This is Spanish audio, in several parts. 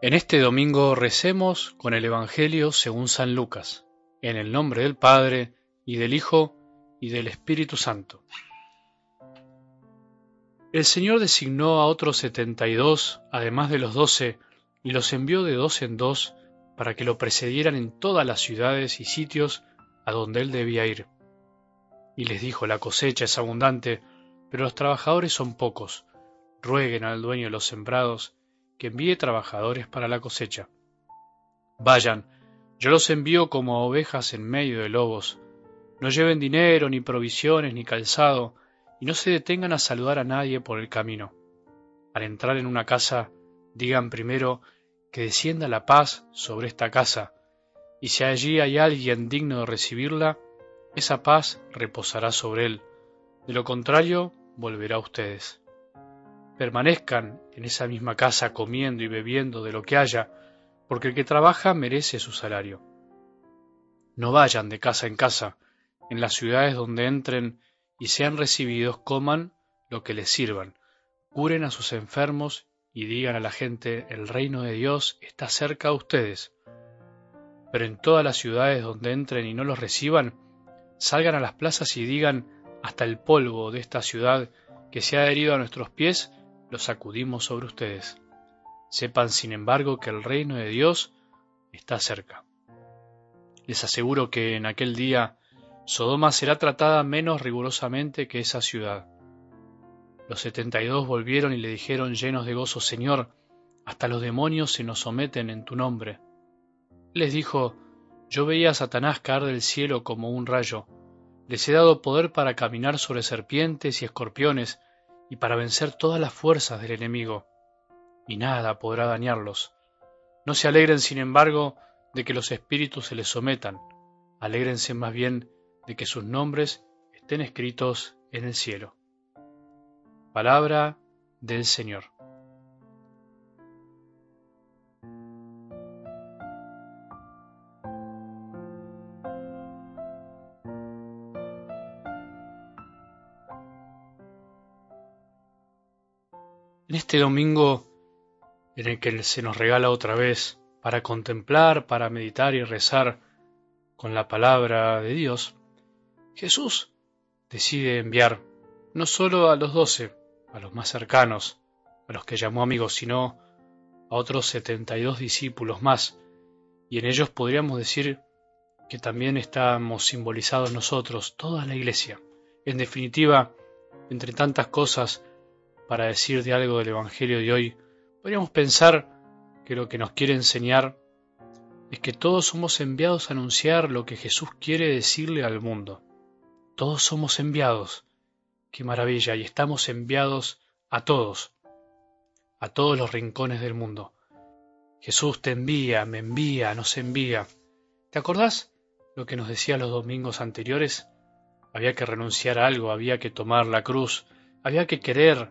En este domingo recemos con el Evangelio según San Lucas, en el nombre del Padre, y del Hijo, y del Espíritu Santo. El Señor designó a otros setenta y dos, además de los doce, y los envió de dos en dos, para que lo precedieran en todas las ciudades y sitios a donde él debía ir. Y les dijo, la cosecha es abundante, pero los trabajadores son pocos. Rueguen al dueño de los sembrados, que envíe trabajadores para la cosecha. Vayan, yo los envío como ovejas en medio de lobos. No lleven dinero, ni provisiones, ni calzado, y no se detengan a saludar a nadie por el camino. Al entrar en una casa, digan primero que descienda la paz sobre esta casa, y si allí hay alguien digno de recibirla, esa paz reposará sobre él. De lo contrario, volverá a ustedes permanezcan en esa misma casa comiendo y bebiendo de lo que haya, porque el que trabaja merece su salario. No vayan de casa en casa, en las ciudades donde entren y sean recibidos, coman lo que les sirvan, curen a sus enfermos y digan a la gente, el reino de Dios está cerca a ustedes. Pero en todas las ciudades donde entren y no los reciban, salgan a las plazas y digan, hasta el polvo de esta ciudad que se ha adherido a nuestros pies, lo sacudimos sobre ustedes. Sepan, sin embargo, que el reino de Dios está cerca. Les aseguro que en aquel día Sodoma será tratada menos rigurosamente que esa ciudad. Los setenta y dos volvieron y le dijeron llenos de gozo, Señor, hasta los demonios se nos someten en tu nombre. Les dijo, Yo veía a Satanás caer del cielo como un rayo. Les he dado poder para caminar sobre serpientes y escorpiones y para vencer todas las fuerzas del enemigo, y nada podrá dañarlos. No se alegren, sin embargo, de que los espíritus se les sometan, alégrense más bien de que sus nombres estén escritos en el cielo. Palabra del Señor. En este domingo en el que se nos regala otra vez para contemplar, para meditar y rezar con la palabra de Dios, Jesús decide enviar no solo a los doce, a los más cercanos, a los que llamó amigos, sino a otros setenta y dos discípulos más, y en ellos podríamos decir que también estamos simbolizados nosotros, toda la iglesia. En definitiva, entre tantas cosas, para decir de algo del Evangelio de hoy, podríamos pensar que lo que nos quiere enseñar es que todos somos enviados a anunciar lo que Jesús quiere decirle al mundo. Todos somos enviados. Qué maravilla, y estamos enviados a todos, a todos los rincones del mundo. Jesús te envía, me envía, nos envía. ¿Te acordás lo que nos decía los domingos anteriores? Había que renunciar a algo, había que tomar la cruz, había que querer,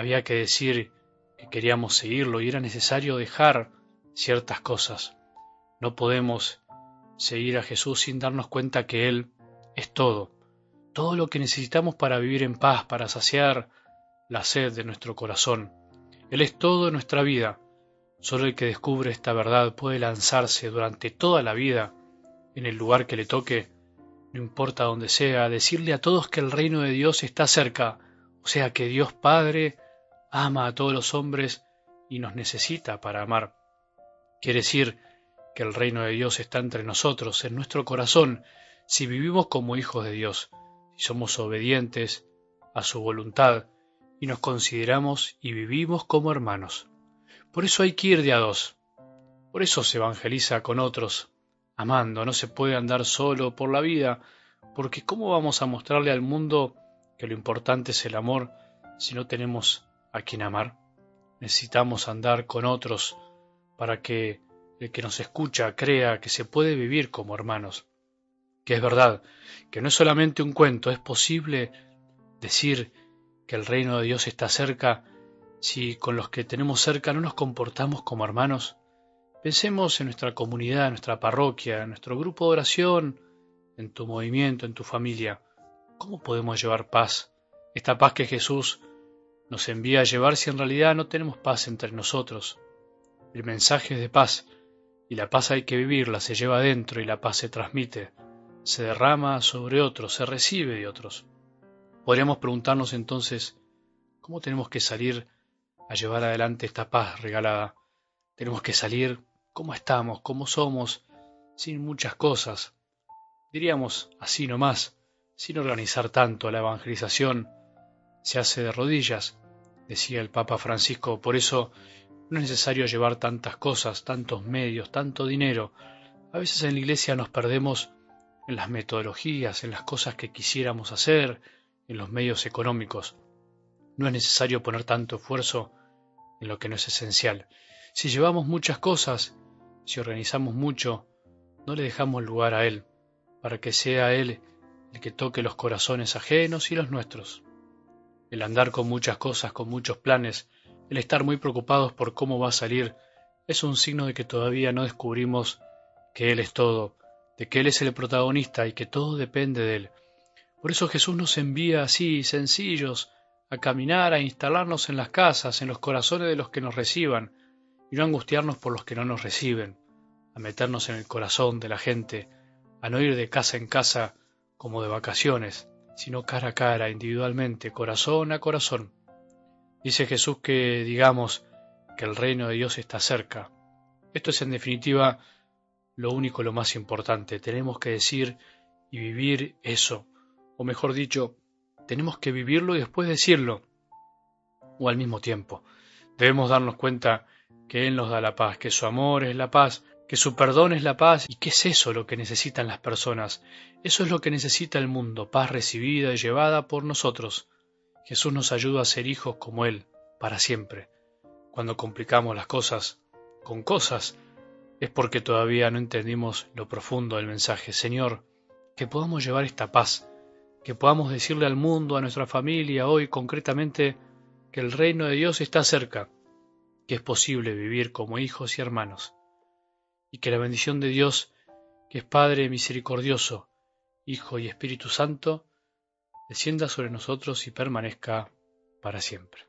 había que decir que queríamos seguirlo y era necesario dejar ciertas cosas. No podemos seguir a Jesús sin darnos cuenta que Él es todo, todo lo que necesitamos para vivir en paz, para saciar la sed de nuestro corazón. Él es todo en nuestra vida. Solo el que descubre esta verdad puede lanzarse durante toda la vida en el lugar que le toque, no importa dónde sea, decirle a todos que el reino de Dios está cerca, o sea que Dios Padre ama a todos los hombres y nos necesita para amar. Quiere decir que el reino de Dios está entre nosotros, en nuestro corazón, si vivimos como hijos de Dios, si somos obedientes a su voluntad y nos consideramos y vivimos como hermanos. Por eso hay que ir de a dos. Por eso se evangeliza con otros, amando. No se puede andar solo por la vida, porque ¿cómo vamos a mostrarle al mundo que lo importante es el amor si no tenemos a quien amar. Necesitamos andar con otros para que el que nos escucha crea que se puede vivir como hermanos. Que es verdad, que no es solamente un cuento, es posible decir que el reino de Dios está cerca si con los que tenemos cerca no nos comportamos como hermanos. Pensemos en nuestra comunidad, en nuestra parroquia, en nuestro grupo de oración, en tu movimiento, en tu familia. ¿Cómo podemos llevar paz? Esta paz que Jesús nos envía a llevar si en realidad no tenemos paz entre nosotros. El mensaje es de paz, y la paz hay que vivirla, se lleva adentro y la paz se transmite, se derrama sobre otros, se recibe de otros. Podríamos preguntarnos entonces, ¿cómo tenemos que salir a llevar adelante esta paz regalada? Tenemos que salir cómo estamos, cómo somos, sin muchas cosas. Diríamos así nomás, sin organizar tanto la evangelización, se hace de rodillas, decía el Papa Francisco, por eso no es necesario llevar tantas cosas, tantos medios, tanto dinero. A veces en la iglesia nos perdemos en las metodologías, en las cosas que quisiéramos hacer, en los medios económicos. No es necesario poner tanto esfuerzo en lo que no es esencial. Si llevamos muchas cosas, si organizamos mucho, no le dejamos lugar a Él, para que sea Él el que toque los corazones ajenos y los nuestros. El andar con muchas cosas, con muchos planes, el estar muy preocupados por cómo va a salir, es un signo de que todavía no descubrimos que Él es todo, de que Él es el protagonista y que todo depende de Él. Por eso Jesús nos envía así, sencillos, a caminar, a instalarnos en las casas, en los corazones de los que nos reciban, y no angustiarnos por los que no nos reciben, a meternos en el corazón de la gente, a no ir de casa en casa como de vacaciones, sino cara a cara, individualmente, corazón a corazón. Dice Jesús que digamos que el reino de Dios está cerca. Esto es en definitiva lo único, lo más importante. Tenemos que decir y vivir eso. O mejor dicho, tenemos que vivirlo y después decirlo. O al mismo tiempo. Debemos darnos cuenta que Él nos da la paz, que su amor es la paz, que su perdón es la paz. ¿Y qué es eso lo que necesitan las personas? Eso es lo que necesita el mundo, paz recibida y llevada por nosotros. Jesús nos ayuda a ser hijos como Él, para siempre. Cuando complicamos las cosas con cosas, es porque todavía no entendimos lo profundo del mensaje. Señor, que podamos llevar esta paz, que podamos decirle al mundo, a nuestra familia, hoy concretamente, que el reino de Dios está cerca, que es posible vivir como hijos y hermanos y que la bendición de Dios, que es Padre misericordioso, Hijo y Espíritu Santo, descienda sobre nosotros y permanezca para siempre.